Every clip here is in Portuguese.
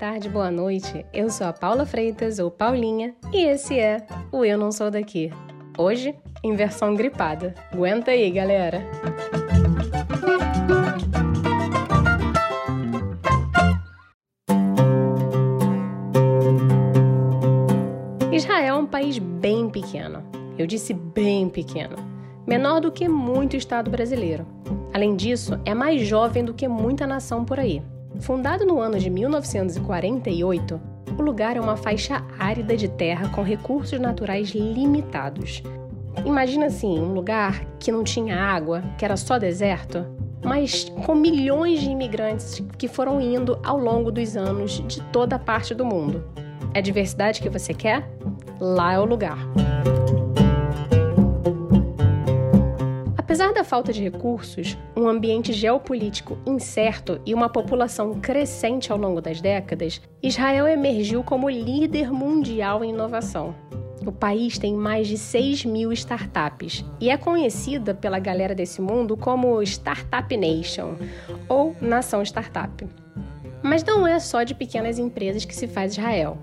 tarde, boa noite. Eu sou a Paula Freitas, ou Paulinha, e esse é o Eu Não Sou Daqui. Hoje, em versão gripada. Aguenta aí, galera! Israel é um país bem pequeno. Eu disse bem pequeno. Menor do que muito estado brasileiro. Além disso, é mais jovem do que muita nação por aí. Fundado no ano de 1948, o lugar é uma faixa árida de terra com recursos naturais limitados. Imagina assim, um lugar que não tinha água, que era só deserto, mas com milhões de imigrantes que foram indo ao longo dos anos de toda parte do mundo. É a diversidade que você quer? Lá é o lugar. Apesar da falta de recursos, um ambiente geopolítico incerto e uma população crescente ao longo das décadas, Israel emergiu como líder mundial em inovação. O país tem mais de 6 mil startups e é conhecida pela galera desse mundo como Startup Nation ou Nação Startup. Mas não é só de pequenas empresas que se faz Israel.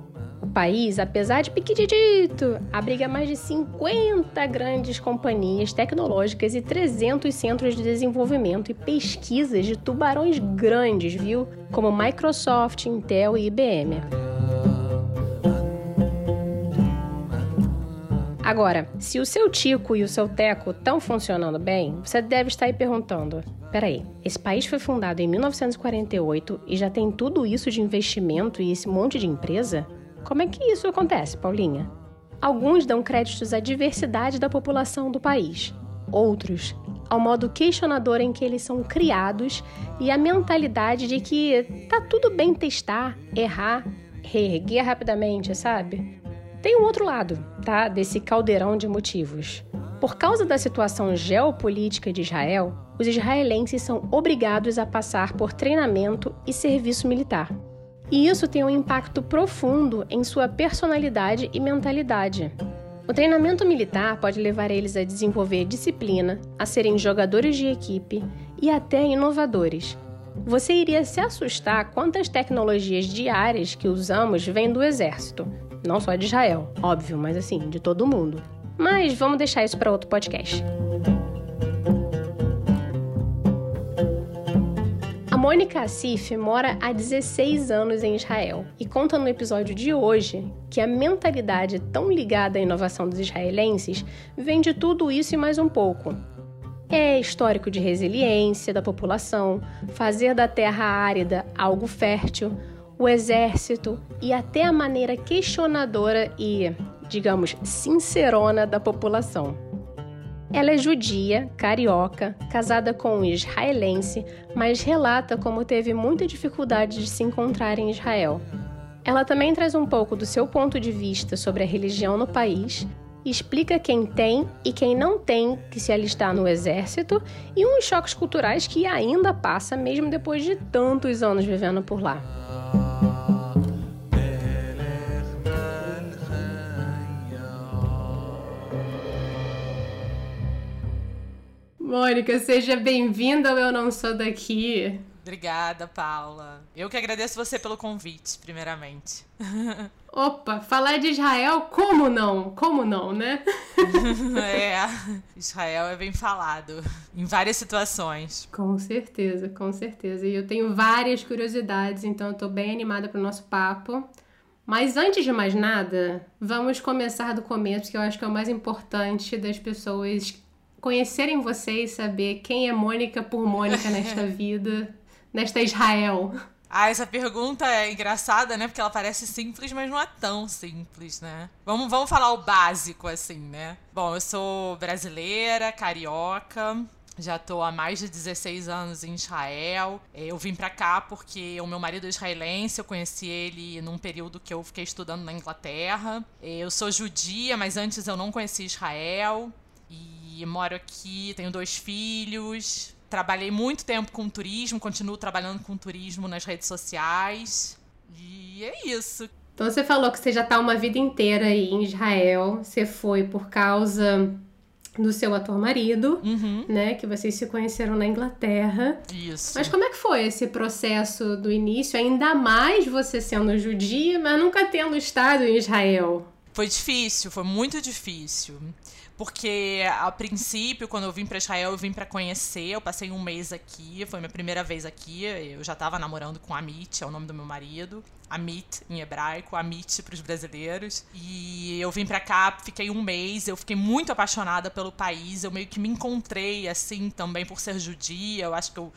País, apesar de pequitito, abriga mais de 50 grandes companhias tecnológicas e 300 centros de desenvolvimento e pesquisas de tubarões grandes, viu? Como Microsoft, Intel e IBM. Agora, se o seu Tico e o seu Teco estão funcionando bem, você deve estar aí perguntando: peraí, esse país foi fundado em 1948 e já tem tudo isso de investimento e esse monte de empresa? Como é que isso acontece, Paulinha? Alguns dão créditos à diversidade da população do país, outros ao modo questionador em que eles são criados e a mentalidade de que tá tudo bem testar, errar, reerguer rapidamente, sabe? Tem um outro lado, tá? Desse caldeirão de motivos. Por causa da situação geopolítica de Israel, os israelenses são obrigados a passar por treinamento e serviço militar. E isso tem um impacto profundo em sua personalidade e mentalidade. O treinamento militar pode levar eles a desenvolver disciplina, a serem jogadores de equipe e até inovadores. Você iria se assustar quantas tecnologias diárias que usamos vêm do exército. Não só de Israel, óbvio, mas assim, de todo mundo. Mas vamos deixar isso para outro podcast. Mônica Assif mora há 16 anos em Israel e conta no episódio de hoje que a mentalidade tão ligada à inovação dos israelenses vem de tudo isso e mais um pouco. É histórico de resiliência da população, fazer da terra árida algo fértil, o exército e até a maneira questionadora e, digamos, sincerona da população. Ela é judia, carioca, casada com um israelense, mas relata como teve muita dificuldade de se encontrar em Israel. Ela também traz um pouco do seu ponto de vista sobre a religião no país, explica quem tem e quem não tem que se alistar no exército e uns choques culturais que ainda passa mesmo depois de tantos anos vivendo por lá. Mônica, seja bem-vinda ao Eu Não Sou Daqui. Obrigada, Paula. Eu que agradeço você pelo convite, primeiramente. Opa, falar de Israel, como não? Como não, né? é, Israel é bem falado em várias situações. Com certeza, com certeza. E eu tenho várias curiosidades, então eu tô bem animada pro nosso papo. Mas antes de mais nada, vamos começar do começo, que eu acho que é o mais importante das pessoas conhecerem você e saber quem é Mônica por Mônica nesta vida, nesta Israel? Ah, essa pergunta é engraçada, né? Porque ela parece simples, mas não é tão simples, né? Vamos, vamos falar o básico, assim, né? Bom, eu sou brasileira, carioca, já tô há mais de 16 anos em Israel. Eu vim para cá porque o meu marido é israelense, eu conheci ele num período que eu fiquei estudando na Inglaterra. Eu sou judia, mas antes eu não conhecia Israel moro aqui, tenho dois filhos. Trabalhei muito tempo com turismo, continuo trabalhando com turismo nas redes sociais. E é isso. Então você falou que você já está uma vida inteira aí em Israel. Você foi por causa do seu atual marido, Uhum. né? Que vocês se conheceram na Inglaterra. Isso. Mas como é que foi esse processo do início? Ainda mais você sendo judia, mas nunca tendo estado em Israel. Foi difícil, foi muito difícil. Porque a princípio, quando eu vim para Israel, eu vim para conhecer. Eu passei um mês aqui, foi minha primeira vez aqui. Eu já estava namorando com Amit, é o nome do meu marido. Amit em hebraico, Amit para os brasileiros. E eu vim para cá, fiquei um mês. Eu fiquei muito apaixonada pelo país. Eu meio que me encontrei assim também por ser judia. Eu acho que eu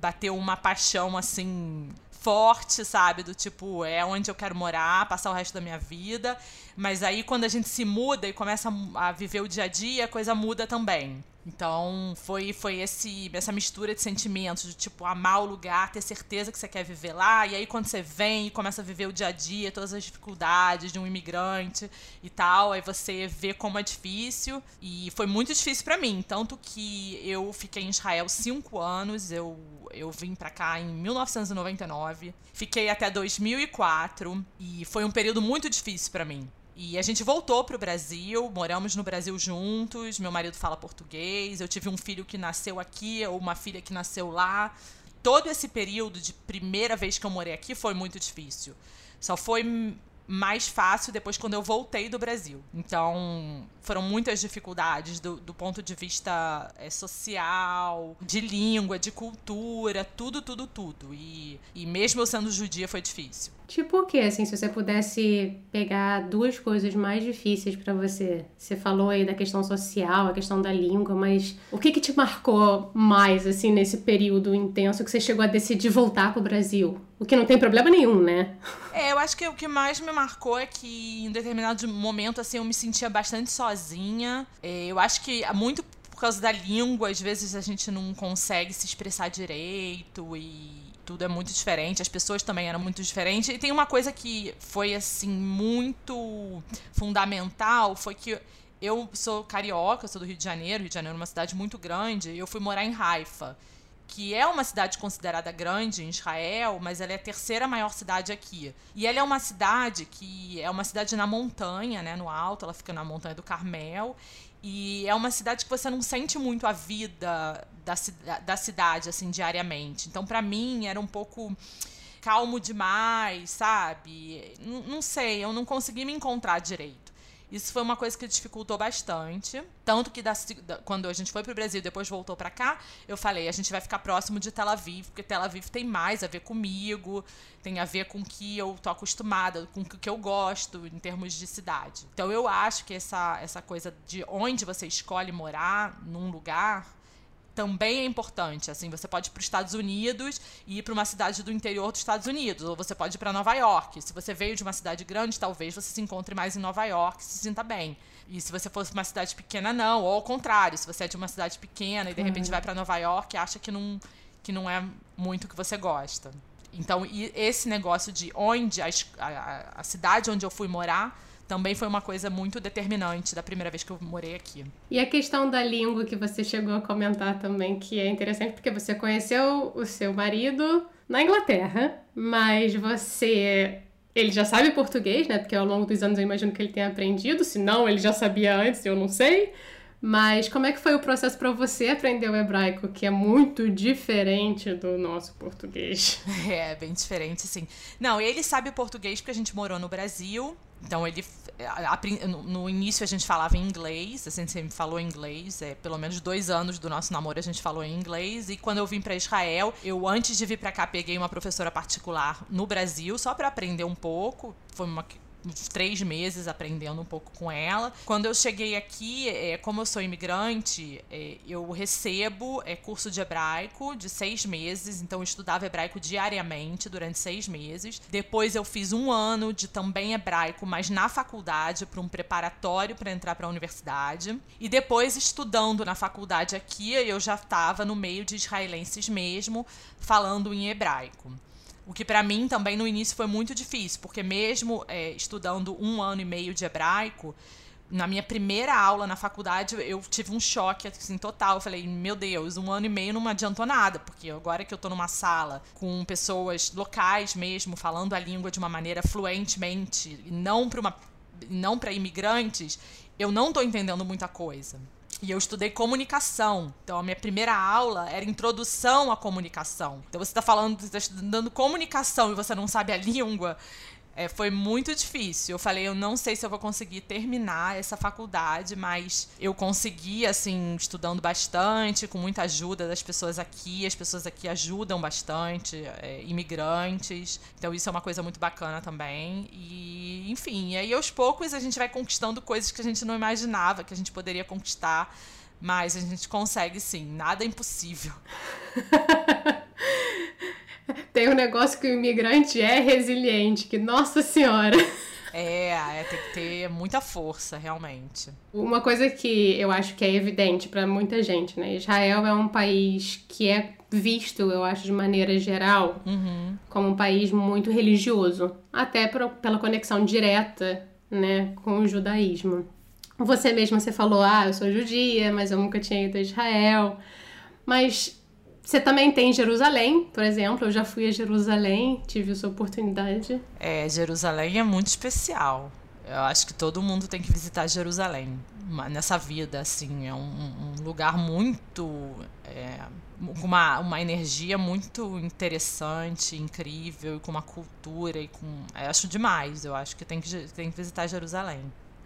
bateu uma paixão assim forte, sabe? Do tipo, é onde eu quero morar, passar o resto da minha vida. Mas aí quando a gente se muda e começa a viver o dia a dia, a coisa muda também. Então foi foi esse essa mistura de sentimentos, de tipo amar o lugar, ter certeza que você quer viver lá, e aí quando você vem e começa a viver o dia a dia, todas as dificuldades de um imigrante e tal, aí você vê como é difícil. E foi muito difícil para mim, tanto que eu fiquei em Israel cinco anos, eu eu vim para cá em 1999, fiquei até 2004 e foi um período muito difícil para mim. E a gente voltou pro Brasil, moramos no Brasil juntos. Meu marido fala português. Eu tive um filho que nasceu aqui, ou uma filha que nasceu lá. Todo esse período de primeira vez que eu morei aqui foi muito difícil. Só foi mais fácil depois quando eu voltei do Brasil. Então, foram muitas dificuldades do, do ponto de vista é, social, de língua, de cultura, tudo, tudo, tudo. E, e mesmo eu sendo judia foi difícil. Tipo o que, assim, se você pudesse pegar duas coisas mais difíceis para você? Você falou aí da questão social, a questão da língua, mas o que que te marcou mais, assim, nesse período intenso que você chegou a decidir voltar pro Brasil? O que não tem problema nenhum, né? É, eu acho que o que mais me marcou é que em determinado momento, assim, eu me sentia bastante sozinha. É, eu acho que muito por causa da língua, às vezes a gente não consegue se expressar direito e tudo é muito diferente, as pessoas também eram muito diferentes. E tem uma coisa que foi assim muito fundamental, foi que eu sou carioca, sou do Rio de Janeiro, Rio de Janeiro é uma cidade muito grande, e eu fui morar em Haifa, que é uma cidade considerada grande em Israel, mas ela é a terceira maior cidade aqui. E ela é uma cidade que é uma cidade na montanha, né, no alto, ela fica na montanha do Carmel, e é uma cidade que você não sente muito a vida da, da cidade, assim, diariamente. Então, para mim, era um pouco calmo demais, sabe? Não, não sei, eu não consegui me encontrar direito. Isso foi uma coisa que dificultou bastante. Tanto que da, da, quando a gente foi pro Brasil e depois voltou para cá, eu falei, a gente vai ficar próximo de Tel Aviv, porque Tel Aviv tem mais a ver comigo, tem a ver com o que eu tô acostumada, com o que eu gosto em termos de cidade. Então eu acho que essa, essa coisa de onde você escolhe morar num lugar também é importante. Assim, você pode ir para os Estados Unidos e ir para uma cidade do interior dos Estados Unidos, ou você pode ir para Nova York. Se você veio de uma cidade grande, talvez você se encontre mais em Nova York, se sinta bem. E se você fosse uma cidade pequena, não. Ou ao contrário, se você é de uma cidade pequena e de repente vai para Nova York, acha que não, que não é muito o que você gosta. Então, esse negócio de onde a, a, a cidade onde eu fui morar também foi uma coisa muito determinante da primeira vez que eu morei aqui. E a questão da língua que você chegou a comentar também, que é interessante porque você conheceu o seu marido na Inglaterra, mas você ele já sabe português, né? Porque ao longo dos anos eu imagino que ele tenha aprendido, se não, ele já sabia antes, eu não sei. Mas como é que foi o processo para você aprender o hebraico, que é muito diferente do nosso português? É, bem diferente, sim. Não, ele sabe português porque a gente morou no Brasil, então ele no início a gente falava em inglês, a gente sempre falou inglês, é, pelo menos dois anos do nosso namoro a gente falou em inglês. E quando eu vim para Israel, eu antes de vir para cá peguei uma professora particular no Brasil só para aprender um pouco. Foi uma uns três meses aprendendo um pouco com ela. Quando eu cheguei aqui, é, como eu sou imigrante, é, eu recebo é, curso de hebraico de seis meses, então eu estudava hebraico diariamente durante seis meses. Depois eu fiz um ano de também hebraico, mas na faculdade, para um preparatório para entrar para a universidade. E depois, estudando na faculdade aqui, eu já estava no meio de israelenses mesmo, falando em hebraico. O que para mim também no início foi muito difícil, porque mesmo é, estudando um ano e meio de hebraico, na minha primeira aula na faculdade, eu tive um choque assim, total. Eu falei, meu Deus, um ano e meio não adiantou nada, porque agora que eu tô numa sala com pessoas locais mesmo, falando a língua de uma maneira fluentemente, não para uma não para imigrantes, eu não tô entendendo muita coisa. E eu estudei comunicação. Então, a minha primeira aula era introdução à comunicação. Então, você está falando, está estudando comunicação e você não sabe a língua. É, foi muito difícil. Eu falei, eu não sei se eu vou conseguir terminar essa faculdade, mas eu consegui, assim, estudando bastante, com muita ajuda das pessoas aqui. As pessoas aqui ajudam bastante, é, imigrantes. Então, isso é uma coisa muito bacana também. E, enfim, aí aos poucos a gente vai conquistando coisas que a gente não imaginava que a gente poderia conquistar. Mas a gente consegue sim, nada é impossível. Tem um negócio que o imigrante é resiliente, que nossa senhora. É, é, tem que ter muita força, realmente. Uma coisa que eu acho que é evidente para muita gente, né? Israel é um país que é visto, eu acho, de maneira geral, uhum. como um país muito religioso, até por, pela conexão direta, né, com o judaísmo. Você mesma você falou, ah, eu sou judia, mas eu nunca tinha ido a Israel. Mas você também tem Jerusalém, por exemplo. Eu já fui a Jerusalém, tive essa oportunidade. É, Jerusalém é muito especial. Eu acho que todo mundo tem que visitar Jerusalém nessa vida, assim. É um, um lugar muito. É, com uma, uma energia muito interessante, incrível, e com uma cultura e com. Eu acho demais. Eu acho que tem que, tem que visitar Jerusalém.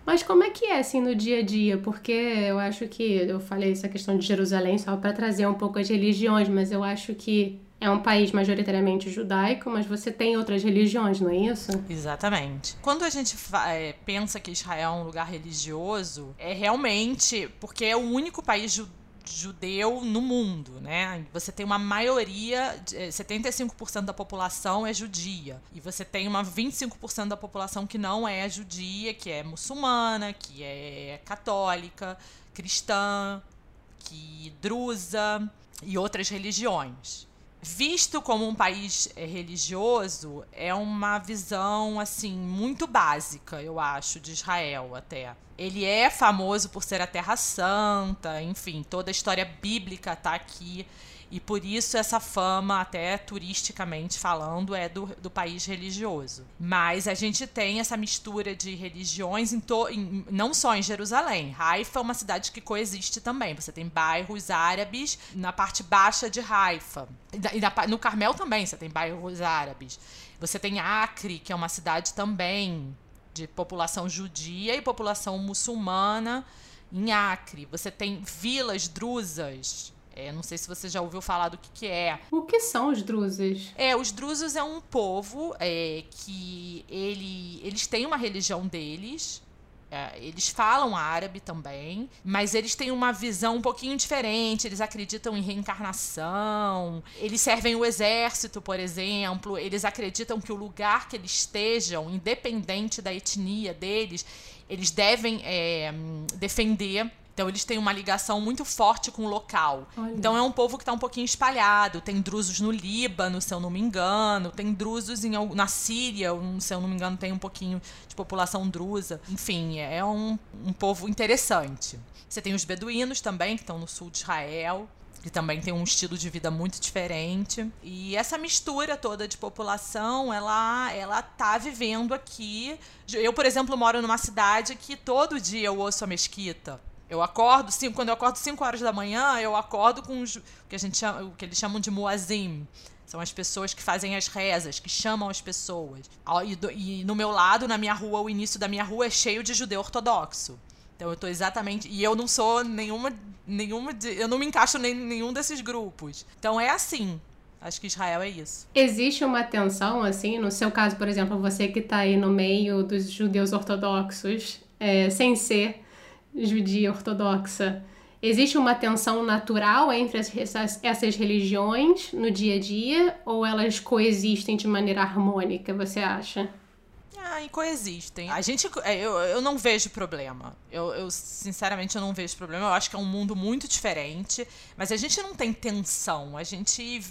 Mas como é que é assim no dia a dia? Porque eu acho que eu falei essa questão de Jerusalém só para trazer um pouco as religiões, mas eu acho que é um país majoritariamente judaico, mas você tem outras religiões, não é isso? Exatamente. Quando a gente é, pensa que Israel é um lugar religioso, é realmente porque é o único país judaico judeu no mundo, né? Você tem uma maioria, 75% eh, da população é judia. E você tem uma 25% da população que não é judia, que é muçulmana, que é católica, cristã, que drusa e outras religiões visto como um país eh, religioso, é uma visão assim muito básica, eu acho, de Israel até. Ele é famoso por ser a Terra Santa, enfim, toda a história bíblica está aqui. E por isso essa fama, até turisticamente falando, é do, do país religioso. Mas a gente tem essa mistura de religiões em to, em, não só em Jerusalém. Haifa é uma cidade que coexiste também. Você tem bairros árabes na parte baixa de Haifa. E, na, no Carmel também você tem bairros árabes. Você tem Acre, que é uma cidade também de população judia e população muçulmana em Acre. Você tem vilas drusas é, não sei se você já ouviu falar do que, que é. O que são os drusos? É, os drusos é um povo é, que ele, eles têm uma religião deles. É, eles falam árabe também, mas eles têm uma visão um pouquinho diferente. Eles acreditam em reencarnação. Eles servem o exército, por exemplo. Eles acreditam que o lugar que eles estejam, independente da etnia deles, eles devem é, defender então eles têm uma ligação muito forte com o local. Olha. Então é um povo que está um pouquinho espalhado. Tem drusos no Líbano, se eu não me engano. Tem drusos em, na Síria, se eu não me engano, tem um pouquinho de população drusa. Enfim, é um, um povo interessante. Você tem os beduínos também, que estão no sul de Israel que também tem um estilo de vida muito diferente. E essa mistura toda de população, ela ela tá vivendo aqui. Eu, por exemplo, moro numa cidade que todo dia eu ouço a mesquita. Eu acordo, cinco, quando eu acordo 5 horas da manhã, eu acordo com os, o que a gente chama, o que eles chamam de muazim. São as pessoas que fazem as rezas, que chamam as pessoas. E, do, e no meu lado, na minha rua, o início da minha rua é cheio de judeu ortodoxo. Então eu tô exatamente. E eu não sou nenhuma. nenhuma de, eu não me encaixo em nenhum desses grupos. Então é assim. Acho que Israel é isso. Existe uma tensão, assim, no seu caso, por exemplo, você que está aí no meio dos judeus ortodoxos, é, sem ser judia ortodoxa, existe uma tensão natural entre essas, essas religiões no dia a dia ou elas coexistem de maneira harmônica, você acha? Ah, e coexistem. A gente. É, eu, eu não vejo problema. Eu, eu, sinceramente, eu não vejo problema. Eu acho que é um mundo muito diferente. Mas a gente não tem tensão. A gente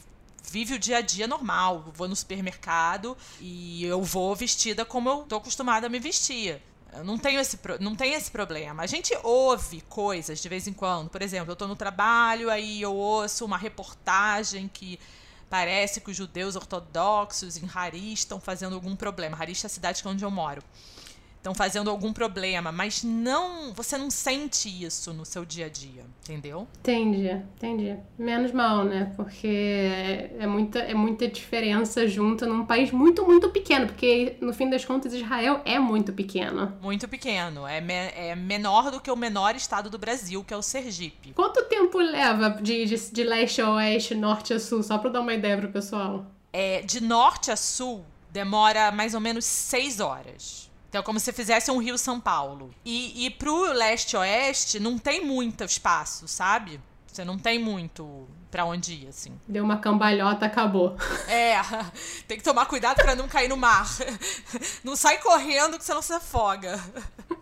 vive o dia a dia normal. Eu vou no supermercado e eu vou vestida como eu tô acostumada a me vestir. Não tenho esse, não tem esse problema. A gente ouve coisas de vez em quando. Por exemplo, eu estou no trabalho, aí eu ouço uma reportagem que parece que os judeus ortodoxos em Haris estão fazendo algum problema. Haris é a cidade onde eu moro estão fazendo algum problema, mas não, você não sente isso no seu dia a dia, entendeu? Entendi, entendi. Menos mal, né? Porque é muita, é muita diferença junta num país muito, muito pequeno, porque no fim das contas Israel é muito pequeno. Muito pequeno, é, me, é menor do que o menor estado do Brasil, que é o Sergipe. Quanto tempo leva de, de, de leste a oeste, norte a sul, só pra dar uma ideia pro pessoal? É, de norte a sul, demora mais ou menos seis horas. Então, é como se fizesse um Rio-São Paulo. E, e pro leste-oeste, não tem muito espaço, sabe? Você não tem muito pra onde ir, assim. Deu uma cambalhota, acabou. É, tem que tomar cuidado para não cair no mar. Não sai correndo que você não se afoga.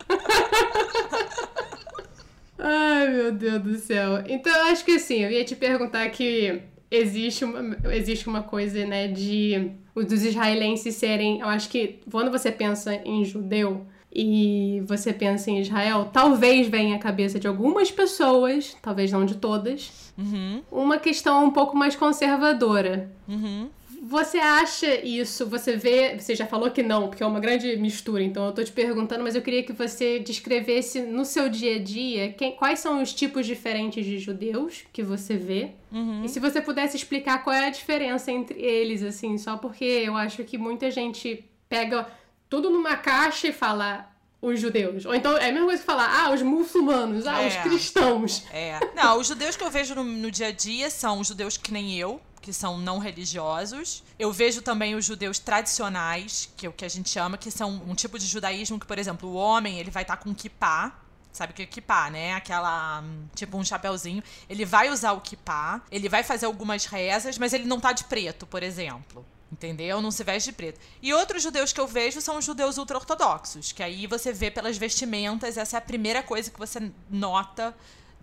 Ai, meu Deus do céu. Então, eu acho que assim, eu ia te perguntar que existe uma, existe uma coisa, né, de dos israelenses serem. Eu acho que quando você pensa em judeu e você pensa em Israel, talvez venha à cabeça de algumas pessoas, talvez não de todas, uhum. uma questão um pouco mais conservadora. Uhum. Você acha isso? Você vê. Você já falou que não, porque é uma grande mistura, então eu tô te perguntando, mas eu queria que você descrevesse no seu dia a dia quem, quais são os tipos diferentes de judeus que você vê. Uhum. E se você pudesse explicar qual é a diferença entre eles, assim, só porque eu acho que muita gente pega tudo numa caixa e fala os judeus. Ou então é a mesma coisa que falar, ah, os muçulmanos, ah, é. os cristãos. É. Não, os judeus que eu vejo no, no dia a dia são os judeus que nem eu, que são não religiosos. Eu vejo também os judeus tradicionais, que é o que a gente chama, que são um tipo de judaísmo que, por exemplo, o homem, ele vai estar tá com kippah, sabe o que é kippah, né? Aquela, tipo um chapéuzinho. Ele vai usar o kippah, ele vai fazer algumas rezas, mas ele não tá de preto, por exemplo. Entendeu? Não se veste de preto. E outros judeus que eu vejo são os judeus ultra-ortodoxos, que aí você vê pelas vestimentas, essa é a primeira coisa que você nota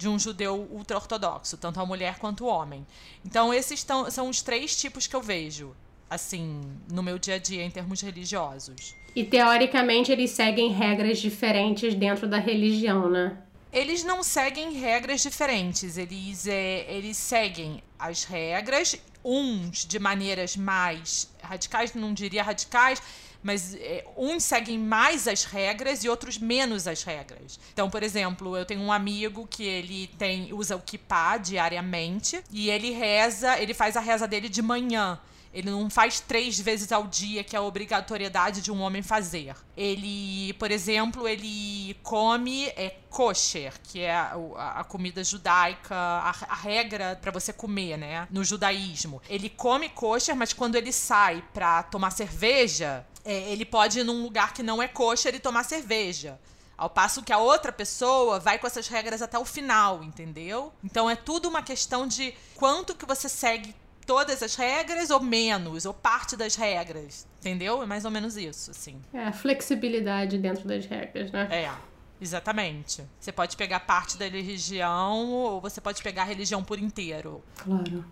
de um judeu ultra-ortodoxo, tanto a mulher quanto o homem. Então, esses tão, são os três tipos que eu vejo, assim, no meu dia a dia, em termos religiosos. E, teoricamente, eles seguem regras diferentes dentro da religião, né? Eles não seguem regras diferentes, eles, é, eles seguem as regras, uns de maneiras mais radicais, não diria radicais, mas é, uns seguem mais as regras e outros menos as regras. Então, por exemplo, eu tenho um amigo que ele tem usa o kippah diariamente e ele reza, ele faz a reza dele de manhã. Ele não faz três vezes ao dia, que é a obrigatoriedade de um homem fazer. Ele, por exemplo, ele come é, kosher, que é a, a comida judaica, a, a regra para você comer, né? No judaísmo. Ele come kosher, mas quando ele sai para tomar cerveja, é, ele pode ir num lugar que não é kosher e tomar cerveja. Ao passo que a outra pessoa vai com essas regras até o final, entendeu? Então é tudo uma questão de quanto que você segue todas as regras ou menos, ou parte das regras. Entendeu? É mais ou menos isso, assim. É, a flexibilidade dentro das regras, né? É. Exatamente. Você pode pegar parte da religião ou você pode pegar a religião por inteiro. Claro.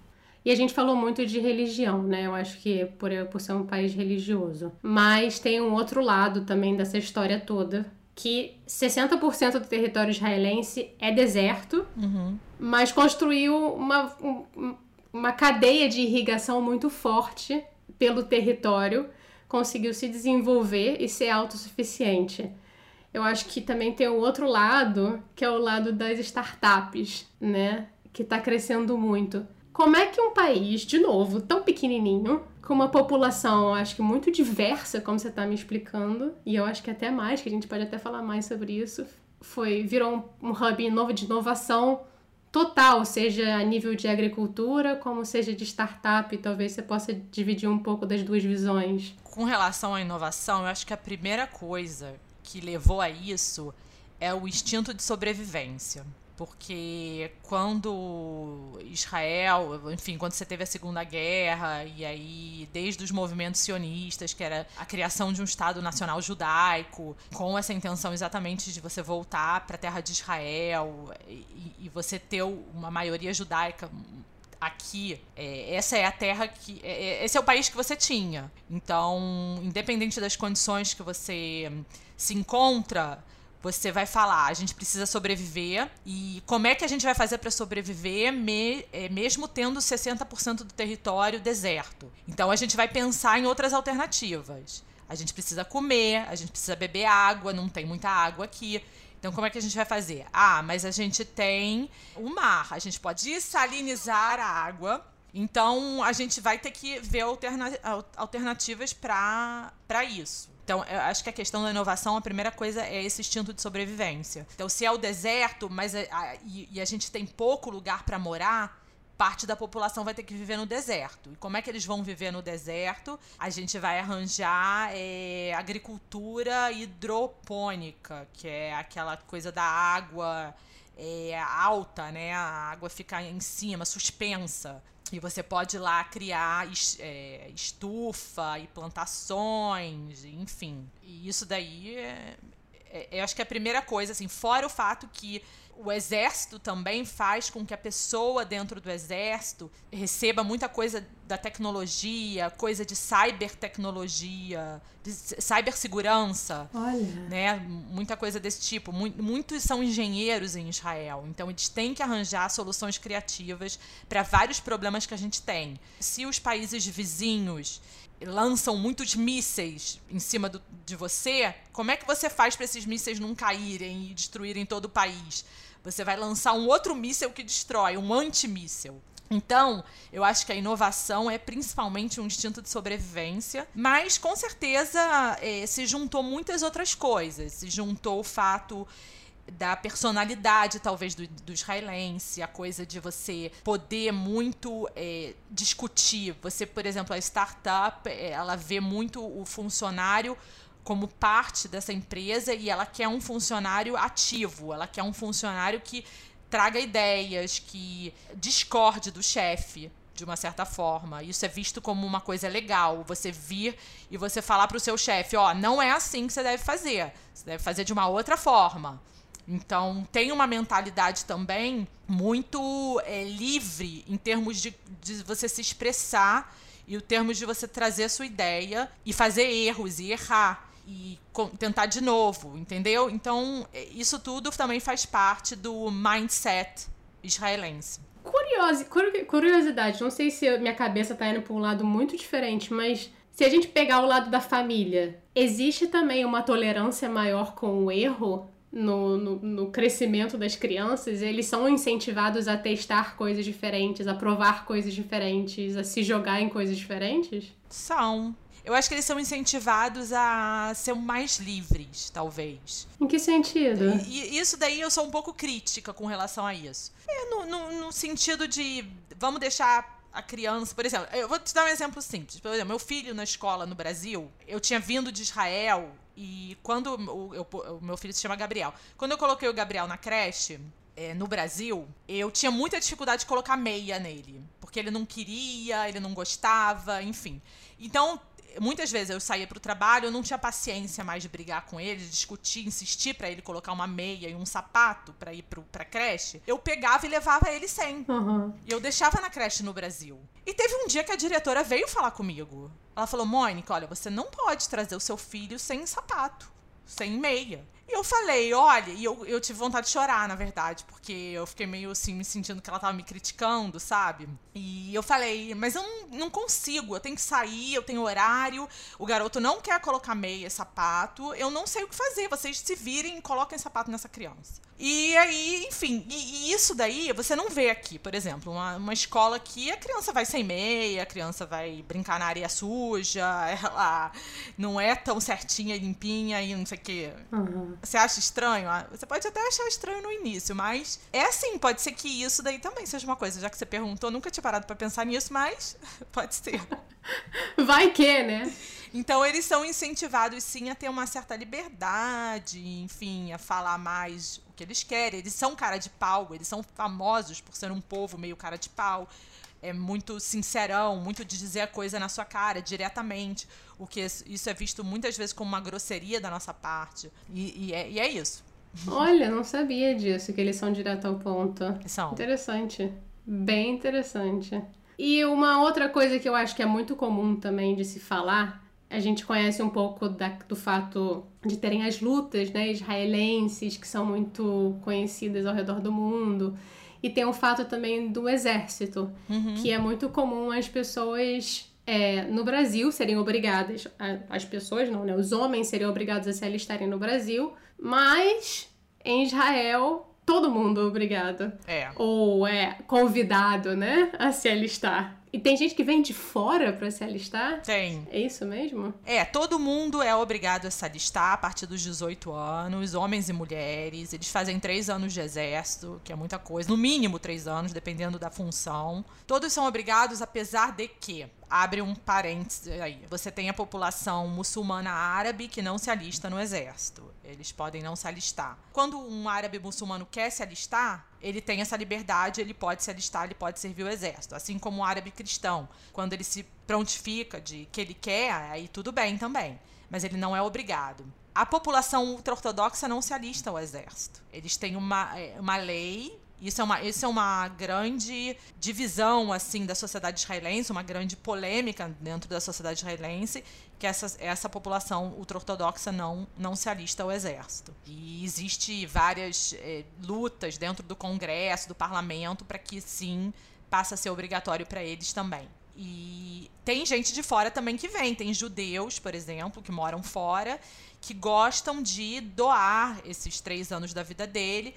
E a gente falou muito de religião, né? Eu acho que por, por ser um país religioso. Mas tem um outro lado também dessa história toda, que 60% do território israelense é deserto, uhum. mas construiu uma, um, uma cadeia de irrigação muito forte pelo território, conseguiu se desenvolver e ser autossuficiente. Eu acho que também tem o outro lado, que é o lado das startups, né? Que está crescendo muito. Como é que um país, de novo, tão pequenininho, com uma população, acho que muito diversa, como você está me explicando, e eu acho que até mais, que a gente pode até falar mais sobre isso, foi virou um, um hub novo de inovação total, seja a nível de agricultura, como seja de startup, talvez você possa dividir um pouco das duas visões. Com relação à inovação, eu acho que a primeira coisa que levou a isso é o instinto de sobrevivência porque quando Israel, enfim, quando você teve a Segunda Guerra, e aí desde os movimentos sionistas, que era a criação de um Estado Nacional Judaico, com essa intenção exatamente de você voltar para a terra de Israel e, e, você ter uma maioria judaica aqui, é, essa é a terra que. É, é esse é o país que você tinha. Então, independente das condições que você se encontra você vai falar, a gente precisa sobreviver e como é que a gente vai fazer para sobreviver me, é, mesmo tendo 60% do território deserto. Então a gente vai pensar em outras alternativas. A gente precisa comer, a gente precisa beber água, não tem muita água aqui. Então, como é que a gente vai fazer? Ah, mas a gente tem o mar, a gente pode desalinizar a água. Então, a gente vai ter que ver alterna alternativas para isso. Então, eu acho que a questão da inovação, a primeira coisa é esse instinto de sobrevivência. Então, se é o deserto, mas a, a, e, e a gente tem pouco lugar para morar, parte da população vai ter que viver no deserto. E como é que eles vão viver no deserto? A gente vai arranjar é, agricultura hidropônica, que é aquela coisa da água é, alta, né? A água fica em cima, suspensa. E você pode lá criar é, estufa e plantações, enfim. E isso daí é, eu acho que é a primeira coisa, assim, fora o fato que o exército também faz com que a pessoa dentro do exército receba muita coisa da tecnologia, coisa de cybertecnologia, de cibersegurança. Olha. Né? Muita coisa desse tipo. Muitos são engenheiros em Israel, então eles têm que arranjar soluções criativas para vários problemas que a gente tem. Se os países vizinhos lançam muitos mísseis em cima do, de você, como é que você faz para esses mísseis não caírem e destruírem todo o país? Você vai lançar um outro míssil que destrói, um antimíssil. Então, eu acho que a inovação é principalmente um instinto de sobrevivência, mas com certeza é, se juntou muitas outras coisas. Se juntou o fato da personalidade, talvez, do, do israelense, a coisa de você poder muito é, discutir. Você, por exemplo, a startup, é, ela vê muito o funcionário como parte dessa empresa e ela quer um funcionário ativo, ela quer um funcionário que traga ideias, que discorde do chefe de uma certa forma. Isso é visto como uma coisa legal, você vir e você falar para o seu chefe, ó, oh, não é assim que você deve fazer. Você deve fazer de uma outra forma. Então, tem uma mentalidade também muito é, livre em termos de, de você se expressar e o termos de você trazer sua ideia e fazer erros e errar e tentar de novo, entendeu? Então, é, isso tudo também faz parte do mindset israelense. Curiosi curiosidade, não sei se minha cabeça tá indo para um lado muito diferente, mas se a gente pegar o lado da família, existe também uma tolerância maior com o erro no, no, no, crescimento das crianças, eles são incentivados a testar coisas diferentes, a provar coisas diferentes, a se jogar em coisas diferentes? São. Eu acho que eles são incentivados a ser mais livres, talvez. Em que sentido? E, isso daí eu sou um pouco crítica com relação a isso. É no, no, no sentido de vamos deixar a criança, por exemplo, eu vou te dar um exemplo simples. Por exemplo, meu filho na escola no Brasil, eu tinha vindo de Israel e quando o, eu, o meu filho se chama Gabriel, quando eu coloquei o Gabriel na creche, é, no Brasil, eu tinha muita dificuldade de colocar meia nele. Porque ele não queria, ele não gostava, enfim. Então, muitas vezes eu saía para o trabalho, eu não tinha paciência mais de brigar com ele, de discutir, insistir para ele colocar uma meia e um sapato para ir para creche. Eu pegava e levava ele sem. Uhum. E eu deixava na creche no Brasil. E teve um dia que a diretora veio falar comigo. Ela falou: Mônica, olha, você não pode trazer o seu filho sem sapato, sem meia. E eu falei, olha, e eu, eu tive vontade de chorar, na verdade, porque eu fiquei meio assim, me sentindo que ela tava me criticando, sabe? E eu falei, mas eu não, não consigo, eu tenho que sair, eu tenho horário, o garoto não quer colocar meia, sapato, eu não sei o que fazer, vocês se virem e coloquem sapato nessa criança. E aí, enfim, e, e, isso daí você não vê aqui, por exemplo, uma, uma escola que a criança vai sem meia, a criança vai brincar na areia suja, ela não é tão certinha, limpinha e não sei o quê. Uhum. Você acha estranho? Ah, você pode até achar estranho no início, mas é assim, pode ser que isso daí também seja uma coisa. Já que você perguntou, nunca tinha parado para pensar nisso, mas pode ser. Vai que, né? Então eles são incentivados sim a ter uma certa liberdade, enfim, a falar mais que eles querem. Eles são cara de pau, eles são famosos por ser um povo meio cara de pau. É muito sincerão, muito de dizer a coisa na sua cara, diretamente. O que isso é visto muitas vezes como uma grosseria da nossa parte. E, e, é, e é isso. Olha, não sabia disso, que eles são direto ao ponto. São. Interessante. Bem interessante. E uma outra coisa que eu acho que é muito comum também de se falar a gente conhece um pouco da, do fato de terem as lutas né, israelenses, que são muito conhecidas ao redor do mundo. E tem o fato também do exército, uhum. que é muito comum as pessoas é, no Brasil seriam obrigadas, as pessoas não, né? Os homens seriam obrigados a se alistarem no Brasil, mas em Israel todo mundo é obrigado. É. Ou é convidado, né, a se alistar. E tem gente que vem de fora para se alistar? Tem. É isso mesmo? É, todo mundo é obrigado a se alistar a partir dos 18 anos, homens e mulheres. Eles fazem três anos de exército, que é muita coisa. No mínimo três anos, dependendo da função. Todos são obrigados, apesar de que abre um parênteses aí. Você tem a população muçulmana árabe que não se alista no exército. Eles podem não se alistar. Quando um árabe muçulmano quer se alistar, ele tem essa liberdade, ele pode se alistar, ele pode servir o exército. Assim como o árabe cristão, quando ele se prontifica de que ele quer, aí tudo bem também. Mas ele não é obrigado. A população ultra-ortodoxa não se alista ao exército. Eles têm uma, é, uma lei isso é uma, isso é uma grande divisão assim da sociedade israelense, uma grande polêmica dentro da sociedade israelense, que essa, essa população ultra-ortodoxa não, não se alista ao exército. E existe várias é, lutas dentro do Congresso, do parlamento, para que sim passe a ser obrigatório para eles também. E tem gente de fora também que vem. Tem judeus, por exemplo, que moram fora, que gostam de doar esses três anos da vida dele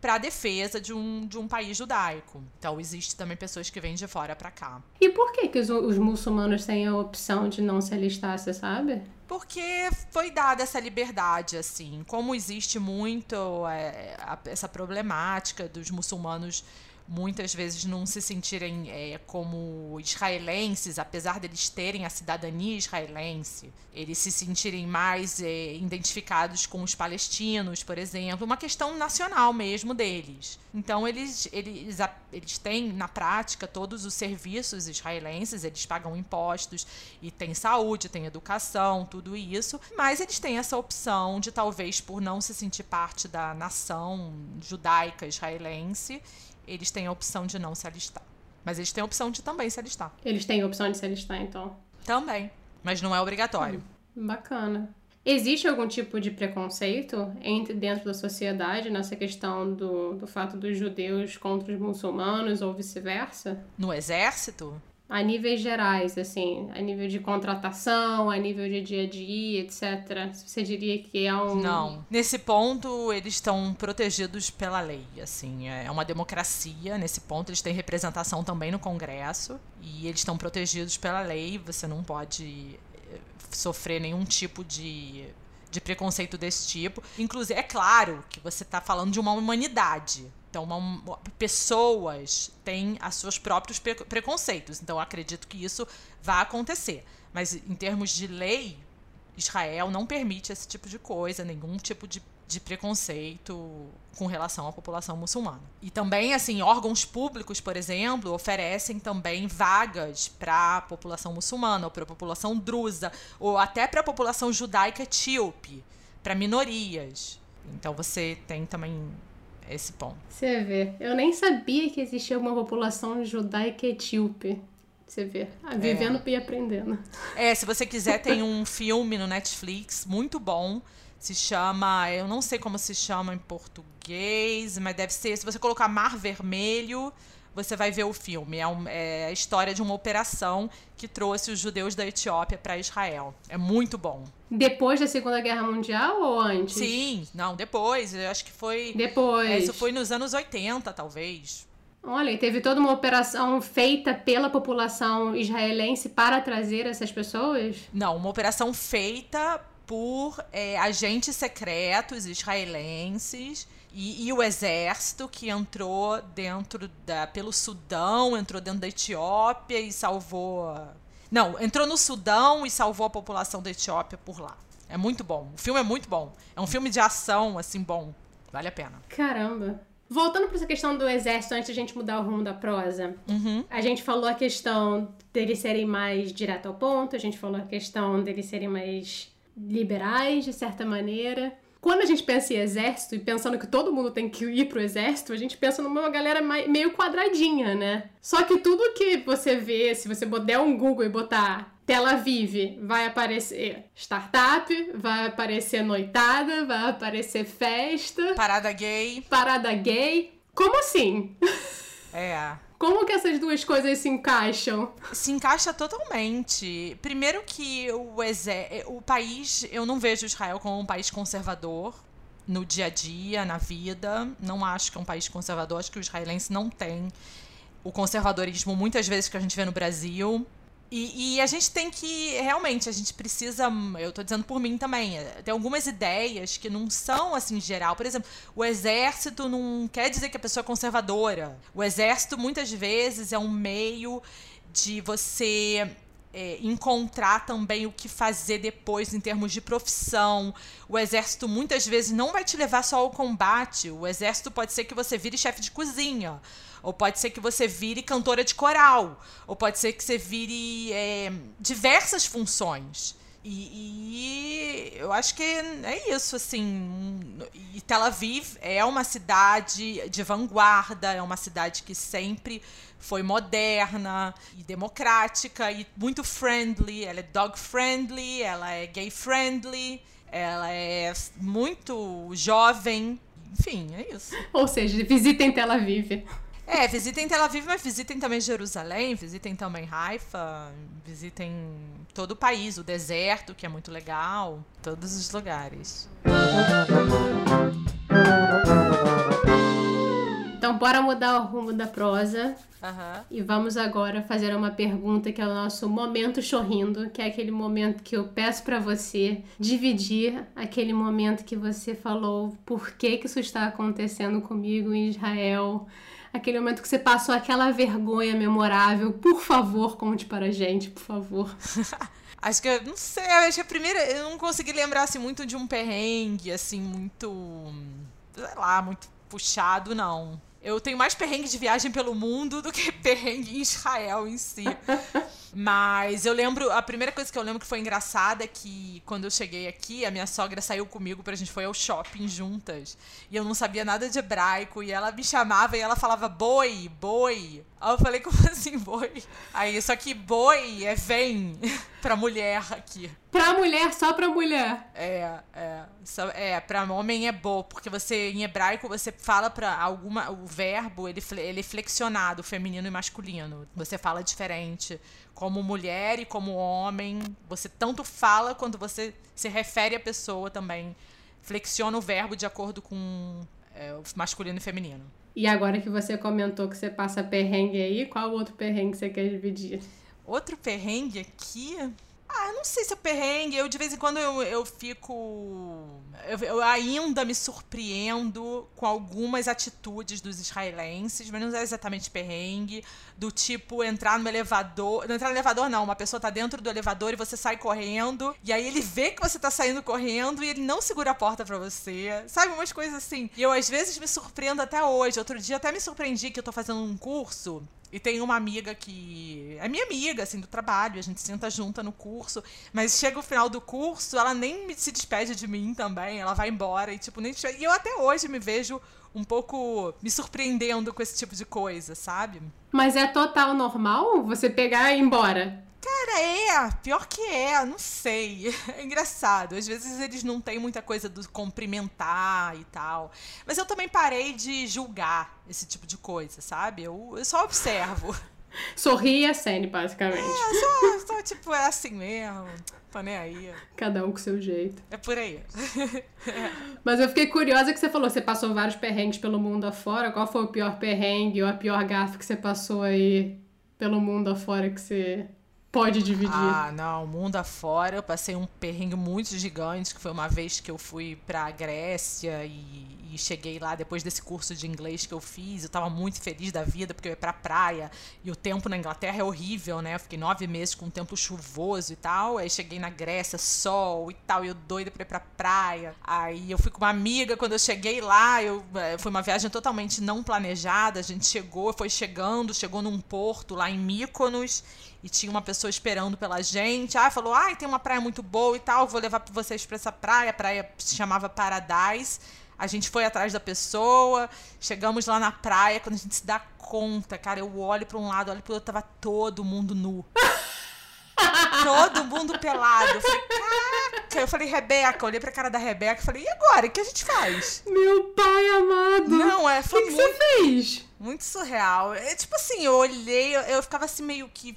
para a defesa de um, de um país judaico. Então, existe também pessoas que vêm de fora para cá. E por que, que os, os, muçulmanos têm a opção de não se alistar, você sabe? Porque foi dada essa liberdade, assim. Como existe muito é, a, essa problemática dos muçulmanos muitas vezes não se sentirem é, como israelenses, apesar deles terem a cidadania israelense, eles se sentirem mais é, identificados com os palestinos, por exemplo, uma questão nacional mesmo deles. Então eles, eles, eles têm na prática todos os serviços israelenses, eles pagam impostos e tem saúde, tem educação, tudo isso, mas eles têm essa opção de talvez por não se sentir parte da nação judaica israelense eles têm a opção de não se alistar. Mas eles têm a opção de também se alistar. Eles têm a opção de se alistar, então? Também. Mas não é obrigatório. Hum, bacana. Existe algum tipo de preconceito entre dentro da sociedade nessa questão do, do fato dos judeus contra os muçulmanos ou vice-versa? No exército? A níveis gerais, assim, a nível de contratação, a nível de dia a dia, etc. Você diria que é um. Não. Nesse ponto, eles estão protegidos pela lei, assim. É uma democracia. Nesse ponto, eles têm representação também no Congresso. E eles estão protegidos pela lei. Você não pode eh, sofrer nenhum tipo de de preconceito desse tipo. Inclusive, é claro que você está falando de uma humanidade. Então, uma, pessoas têm os seus próprios preconceitos. Então, acredito que isso vai acontecer. Mas, em termos de lei, Israel não permite esse tipo de coisa, nenhum tipo de, de preconceito com relação à população muçulmana. E também, assim, órgãos públicos, por exemplo, oferecem também vagas para a população muçulmana, ou para a população drusa, ou até para a população judaica etíope, para minorias. Então, você tem também esse ponto. Você vê. Eu nem sabia que existia uma população judaica etíope. Você vê. Ah, vivendo é. e aprendendo. É, se você quiser, tem um filme no Netflix muito bom. Se chama. Eu não sei como se chama em português, mas deve ser. Se você colocar Mar Vermelho você vai ver o filme. É, um, é, a história de uma operação que trouxe os judeus da Etiópia para Israel. É muito bom. Depois da Segunda Guerra Mundial ou antes? Sim, não, depois. Eu acho que foi. Depois. É, isso foi nos anos 80, talvez. Olha, e teve toda uma operação feita pela população israelense para trazer essas pessoas? Não, uma operação feita por é, agentes secretos israelenses e, e, o exército que entrou dentro da. pelo Sudão, entrou dentro da Etiópia e salvou. Não, entrou no Sudão e salvou a população da Etiópia por lá. É muito bom. O filme é muito bom. É um filme de ação, assim, bom. Vale a pena. Caramba. Voltando para essa questão do exército, antes de a gente mudar o rumo da prosa, uhum. a gente falou a questão deles serem mais direto ao ponto, a gente falou a questão deles serem mais liberais, de certa maneira. Quando a gente pensa em exército e pensando que todo mundo tem que ir pro exército, a gente pensa numa galera meio quadradinha, né? Só que tudo que você vê, se você der um Google e botar Tel Aviv, vai aparecer startup, vai aparecer noitada, vai aparecer festa. Parada gay. Parada gay. Como assim? É. Como que essas duas coisas se encaixam? Se encaixa totalmente. Primeiro que o, exé o país, eu não vejo Israel como um país conservador no dia a dia, na vida. Não acho que é um país conservador. Acho que o israelense não tem o conservadorismo muitas vezes que a gente vê no Brasil. E, e, a gente tem que, realmente, a gente precisa, eu tô dizendo por mim também, eh, tem algumas ideias que não são assim geral. Por exemplo, o exército não quer dizer que a pessoa é conservadora. O exército, muitas vezes, é um meio de você é, encontrar também o que fazer depois em termos de profissão. O exército muitas vezes não vai te levar só ao combate. O exército pode ser que você vire chefe de cozinha. Ou pode ser que você vire cantora de coral. Ou pode ser que você vire é, diversas funções. E, e, eu acho que é isso, assim. E Tel Aviv é uma cidade de vanguarda, é uma cidade que sempre foi moderna e democrática e muito friendly. Ela é dog friendly, ela é gay friendly, ela é muito jovem. Enfim, é isso. Ou seja, visitem Tel Aviv. É, visitem Tel Aviv, mas visitem também Jerusalém, visitem também Haifa, visitem todo o país, o deserto, que é muito legal, todos os lugares. Então, bora mudar o rumo da prosa. Uhum. E vamos agora fazer uma pergunta que é o nosso momento chorrindo, que é aquele momento que eu peço para você dividir aquele momento que você falou por que, que isso está acontecendo comigo em Israel aquele momento que você passou aquela vergonha memorável. Por favor, conte para a gente, por favor. acho que, não sei, acho que a primeira, eu não consegui lembrar, assim, muito de um perrengue, assim, muito, sei lá, muito puxado, não. Eu tenho mais perrengue de viagem pelo mundo do que perrengue em Israel em si. Mas eu lembro, a primeira coisa que eu lembro que foi engraçada é que quando eu cheguei aqui, a minha sogra saiu comigo pra gente foi ao shopping juntas. E eu não sabia nada de hebraico. E ela me chamava e ela falava boi, boi. Aí eu falei, como assim boi? Aí, só que boi é vem pra mulher aqui. Pra mulher, só pra mulher. É, é. Só, é, pra homem é bo, porque você, em hebraico, você fala pra alguma. O verbo, ele, ele é flexionado, feminino e masculino. Você fala diferente como mulher e como homem. Você tanto fala quando você se refere à pessoa também. Flexiona o verbo de acordo com é, o masculino e feminino. E agora que você comentou que você passa perrengue aí, qual outro perrengue você quer dividir? Outro perrengue aqui? Ah, eu não sei se é perrengue. Eu, de vez em quando, eu, eu fico. Eu, eu, ainda me surpreendo com algumas atitudes dos israelenses, mas não é exatamente perrengue. Do tipo entrar no elevador. Não entrar no elevador, não. Uma pessoa tá dentro do elevador e você sai correndo. E aí ele vê que você tá saindo correndo e ele não segura a porta para você. Sabe? Umas coisas assim. E eu, às vezes, me surpreendo até hoje. Outro dia até me surpreendi que eu tô fazendo um curso e tem uma amiga que é minha amiga, assim, do trabalho, a gente senta junta no curso, mas chega o final do curso, ela nem se despede de mim também, ela vai embora e, tipo, nem. E eu até hoje me vejo um pouco me surpreendendo com esse tipo de coisa, sabe? Mas é total normal você pegar e ir embora? Cara, é. Pior que é, não sei. É engraçado. Às vezes eles não têm muita coisa do cumprimentar e tal. Mas eu também parei de julgar esse tipo de coisa, sabe? Eu, eu só observo. Sorri e acene, basicamente. É, só, só tipo, é assim mesmo. Tô nem aí. Cada um com seu jeito. É por aí. é. Mas eu fiquei curiosa que você falou, você passou vários perrengues pelo mundo afora. Qual foi o pior perrengue ou a pior gafe que você passou aí pelo mundo afora que você pode dividir. Ah, não, mundo afora, eu passei um perrengue muito gigante, que foi uma vez que eu fui pra Grécia e, e, cheguei lá depois desse curso de inglês que eu fiz, eu tava muito feliz da vida, porque eu ia pra praia, e o tempo na Inglaterra é horrível, né? Eu fiquei nove meses com um tempo chuvoso e tal, aí cheguei na Grécia, sol e tal, e eu doida pra ir pra praia. Aí eu fui com uma amiga, quando eu cheguei lá, eu, eh, foi uma viagem totalmente não planejada, a gente chegou, foi chegando, chegou num porto lá em Mykonos, e tinha uma pessoa esperando pela gente. Ah, falou: "Ah, tem uma praia muito boa e tal, vou levar vocês para essa praia". A praia se chamava Paradise. A gente foi atrás da pessoa, chegamos lá na praia, quando a gente se dá conta, cara, eu olho para um lado, olho para o outro, tava todo mundo nu. todo mundo pelado. Eu falei, caraca! Eu falei, Rebeca, olhei pra cara da Rebeca e falei, e agora? O que a gente faz? Meu pai amado! Não, é, foi O que, muito... que você fez? Muito surreal. É tipo assim, eu olhei, eu, eu ficava assim meio que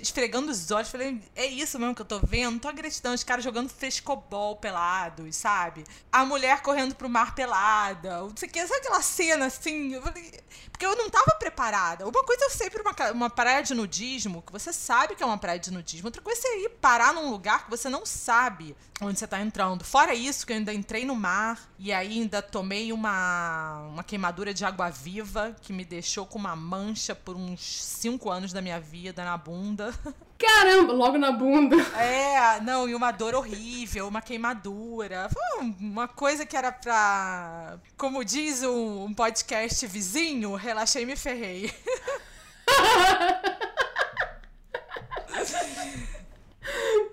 esfregando os olhos. Falei, é isso mesmo que eu tô vendo? Não tô acreditando. Os caras jogando frescobol pelados, sabe? A mulher correndo pro mar pelada. Não sei o que. Sabe aquela cena assim? Eu falei, porque eu não tava preparada. Uma coisa é você ir pra uma, uma praia de nudismo, que você sabe que é uma praia de nudismo. Outra coisa é você ir parar num lugar que você não sabe onde você tá entrando. Fora isso, que eu ainda entrei no mar e ainda tomei uma, uma queimadura de água viva que me deixou com uma mancha por uns cinco anos da minha vida na bunda. Caramba, logo na bunda. É, não, e uma dor horrível, uma queimadura. Uma coisa que era pra. Como diz um, um podcast vizinho, relaxei e me ferrei.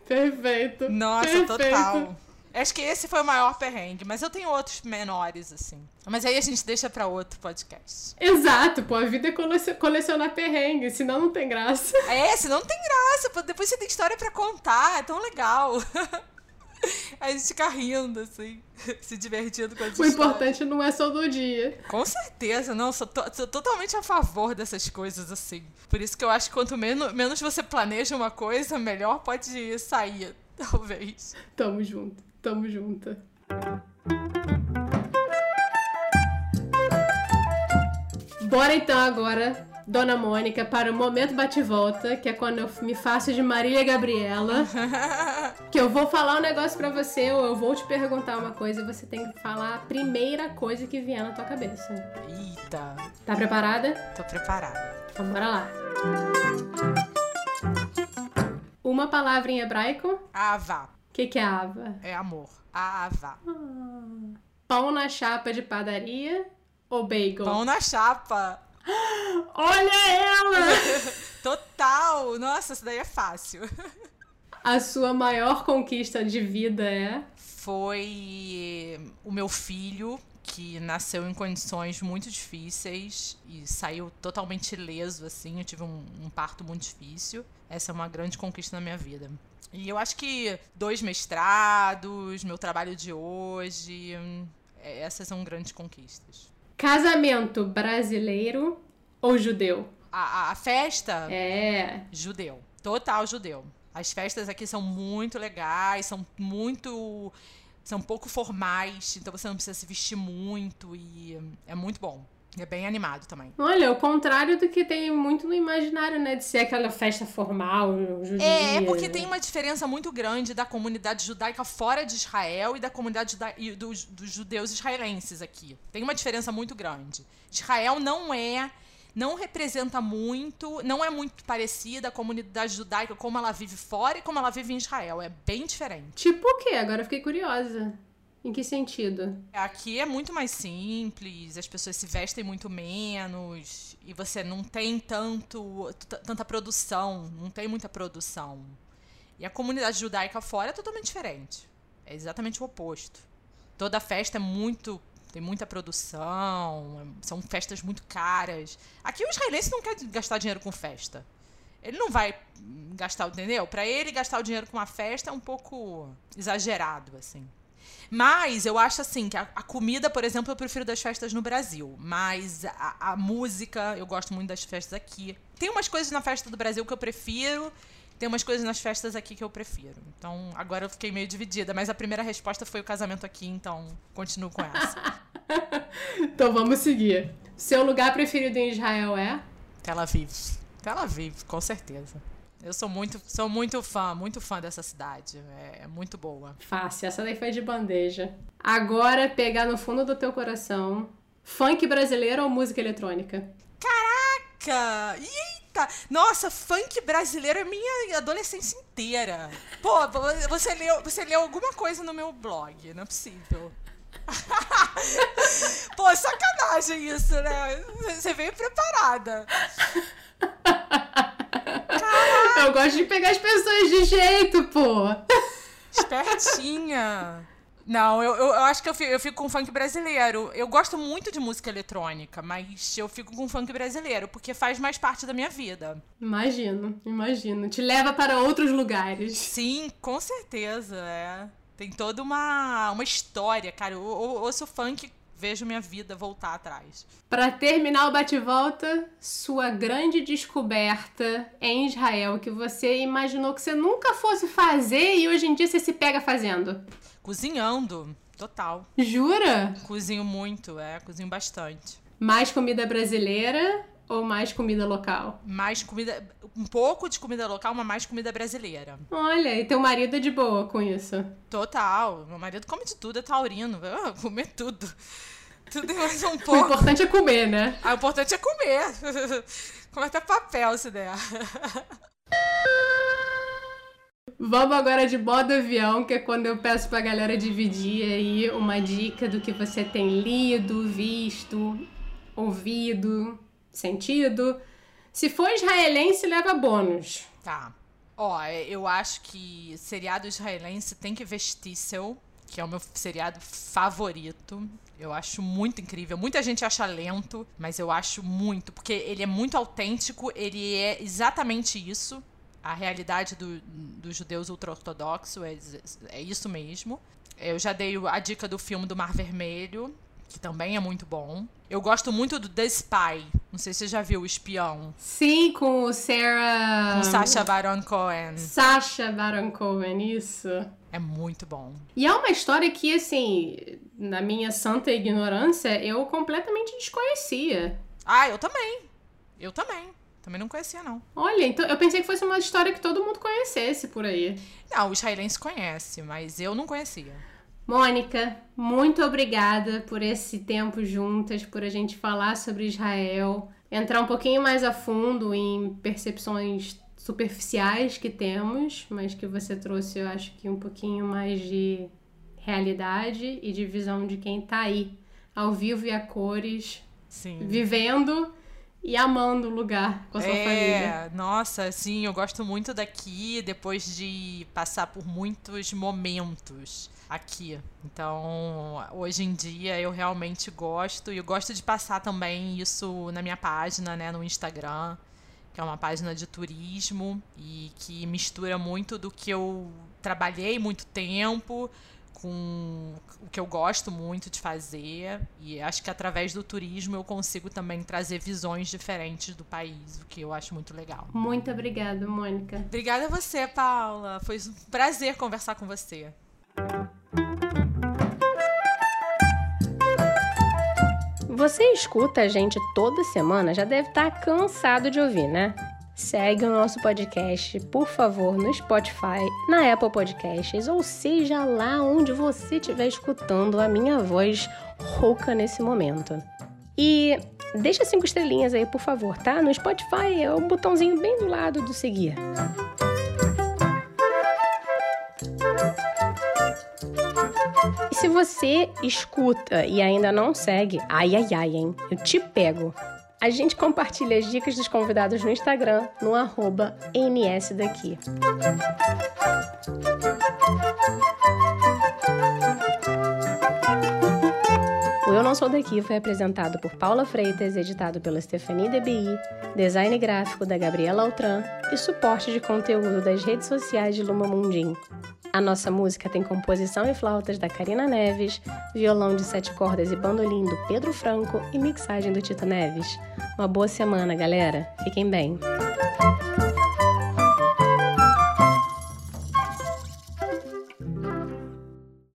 Perfeito. Nossa, perfeito. total. Acho que esse foi o maior perrengue, mas eu tenho outros menores, assim. Mas aí a gente deixa pra outro podcast. Exato, pô, a vida é colecionar perrengue, senão não tem graça. É, senão não tem graça, pô, depois você tem história pra contar, é tão legal. A gente fica rindo, assim, se divertindo com as O importante não é só do dia. Com certeza, não, sou, to sou, totalmente a favor dessas coisas, assim. Por isso que eu acho que quanto menos, menos você planeja uma coisa, melhor pode sair, talvez. Tamo junto. Tamo junto. Bora então agora, Dona Mônica, para o momento bate-volta, que é quando eu me faço de Marília Gabriela. que eu vou falar um negócio pra você, ou eu vou te perguntar uma coisa e você tem que falar a primeira coisa que vier na tua cabeça. Eita. Tá preparada? Tô preparada. Então bora lá. Uma palavra em hebraico? Ava. O que, que é ava? É amor. Ava. Ah. Pão na chapa de padaria ou bagel? Pão na chapa. Olha ela! Total! Nossa, isso daí é fácil. A sua maior conquista de vida é? Foi o meu filho, que nasceu em condições muito difíceis e saiu totalmente ileso, assim. Eu tive um, um parto muito difícil. Essa é uma grande conquista na minha vida. E eu acho que dois mestrados, meu trabalho de hoje, essas são grandes conquistas. Casamento brasileiro ou judeu? A, a, a festa? É. Judeu. Total judeu. As festas aqui são muito legais, são muito. são pouco formais, então você não precisa se vestir muito e é muito bom. É bem animado também. Olha, o contrário do que tem muito no imaginário, né? De ser aquela festa formal, judia. É, é porque tem uma diferença muito grande da comunidade judaica fora de Israel e da comunidade e dos, dos judeus israelenses aqui. Tem uma diferença muito grande. Israel não é não representa muito, não é muito parecida a comunidade judaica como ela vive fora e como ela vive em Israel. É bem diferente. Tipo o quê? Agora fiquei curiosa. Em que sentido? Aqui é muito mais simples, as pessoas se vestem muito menos e você não tem tanto tanta produção, não tem muita produção. E a comunidade judaica fora é totalmente diferente. É exatamente o oposto. Toda festa é muito tem muita produção, são festas muito caras. Aqui o israelense não quer gastar dinheiro com festa. Ele não vai gastar, entendeu? Para ele gastar o dinheiro com uma festa é um pouco exagerado, assim. Mas eu acho assim que a, a, comida, por exemplo, eu prefiro das festas no Brasil. Mas a, a, música, eu gosto muito das festas aqui. Tem umas coisas na festa do Brasil que eu prefiro. Tem umas coisas nas festas aqui que eu prefiro. Então, agora eu fiquei meio dividida. Mas a primeira resposta foi o casamento aqui, então continuo com essa. então vamos seguir. Seu lugar preferido em Israel é? Tel Aviv. Tel Aviv, com certeza. Eu sou muito, sou muito fã, muito fã dessa cidade. É, é, muito boa. Fácil, essa daí foi de bandeja. Agora, pegar no fundo do teu coração: funk brasileiro ou música eletrônica? Caraca! Eita! Nossa, funk brasileiro é minha adolescência inteira. Pô, você leu, você leu alguma coisa no meu blog, não é possível. Pô, sacanagem isso, né? Você veio preparada. Eu gosto de pegar as pessoas de jeito, pô. Espertinha. Não, eu, eu, eu, acho que eu fico, eu fico com funk brasileiro. Eu gosto muito de música eletrônica, mas eu fico com funk brasileiro, porque faz mais parte da minha vida. Imagino, imagino. Te leva para outros lugares. Sim, com certeza, é. Tem toda uma, uma história, cara. Eu, eu ouço funk vejo minha vida voltar atrás. Para terminar o bate-volta, sua grande descoberta em Israel que você imaginou que você nunca fosse fazer e hoje em dia você se pega fazendo. Cozinhando, total. Jura? Cozinho muito, é, cozinho bastante. Mais comida brasileira ou mais comida local? Mais comida. Um pouco de comida local, mas mais comida brasileira. Olha, e teu marido é de boa com isso? Total. Meu marido come de tudo, é taurino. Eu, comer tudo. Tudo e mais um pouco. O importante é comer, né? Ah, o importante é comer. Come até papel se der. Vamos agora de modo avião, que é quando eu peço pra galera dividir aí uma dica do que você tem lido, visto, ouvido, sentido. Se for israelense, leva bônus. Tá. Ó, eu acho que seriado israelense tem que vestir seu, que é o meu seriado favorito. Eu acho muito incrível. Muita gente acha lento, mas eu acho muito, porque ele é muito autêntico, ele é exatamente isso a realidade do, dos judeus ultra-ortodoxos, é, é isso mesmo. Eu já dei a dica do filme do Mar Vermelho, que também é muito bom. Eu gosto muito do The Spy. Não sei se você já viu o Espião. Sim, com o Sarah. Com Sacha Baron Cohen. Sacha Baron Cohen, isso. É muito bom. E é uma história que, assim, na minha santa ignorância, eu completamente desconhecia. Ah, eu também. Eu também. Também não conhecia, não. Olha, então eu pensei que fosse uma história que todo mundo conhecesse por aí. Não, o israelense conhece, mas eu não conhecia. Mônica, muito obrigada por esse tempo juntas, por a gente falar sobre Israel, entrar um pouquinho mais a fundo em percepções superficiais que temos, mas que você trouxe, eu acho que um pouquinho mais de realidade e de visão de quem tá aí, ao vivo e a cores, Sim. vivendo e amando o lugar com a sua é, família. Nossa, sim, eu gosto muito daqui depois de passar por muitos momentos aqui. Então, hoje em dia eu realmente gosto e eu gosto de passar também isso na minha página, né, no Instagram, que é uma página de turismo e que mistura muito do que eu trabalhei muito tempo com o que eu gosto muito de fazer e acho que através do turismo eu consigo também trazer visões diferentes do país, o que eu acho muito legal. Muito obrigada, Mônica. Obrigada a você, Paula. Foi um prazer conversar com você. Você escuta a gente toda semana, já deve estar cansado de ouvir, né? Segue o nosso podcast, por favor, no Spotify, na Apple Podcasts, ou seja lá onde você estiver escutando a minha voz rouca nesse momento. E deixa cinco estrelinhas aí, por favor, tá? No Spotify é o botãozinho bem do lado do seguir. E se você escuta e ainda não segue, ai ai ai, hein? Eu te pego. A gente compartilha as dicas dos convidados no Instagram, no arroba nsdaqui. O Eu Não Sou Daqui foi apresentado por Paula Freitas, editado pela Stephanie DBI, design gráfico da Gabriela Altran e suporte de conteúdo das redes sociais de Luma Mundim. A nossa música tem composição e flautas da Karina Neves, violão de sete cordas e bandolim do Pedro Franco e mixagem do Tito Neves. Uma boa semana, galera. Fiquem bem.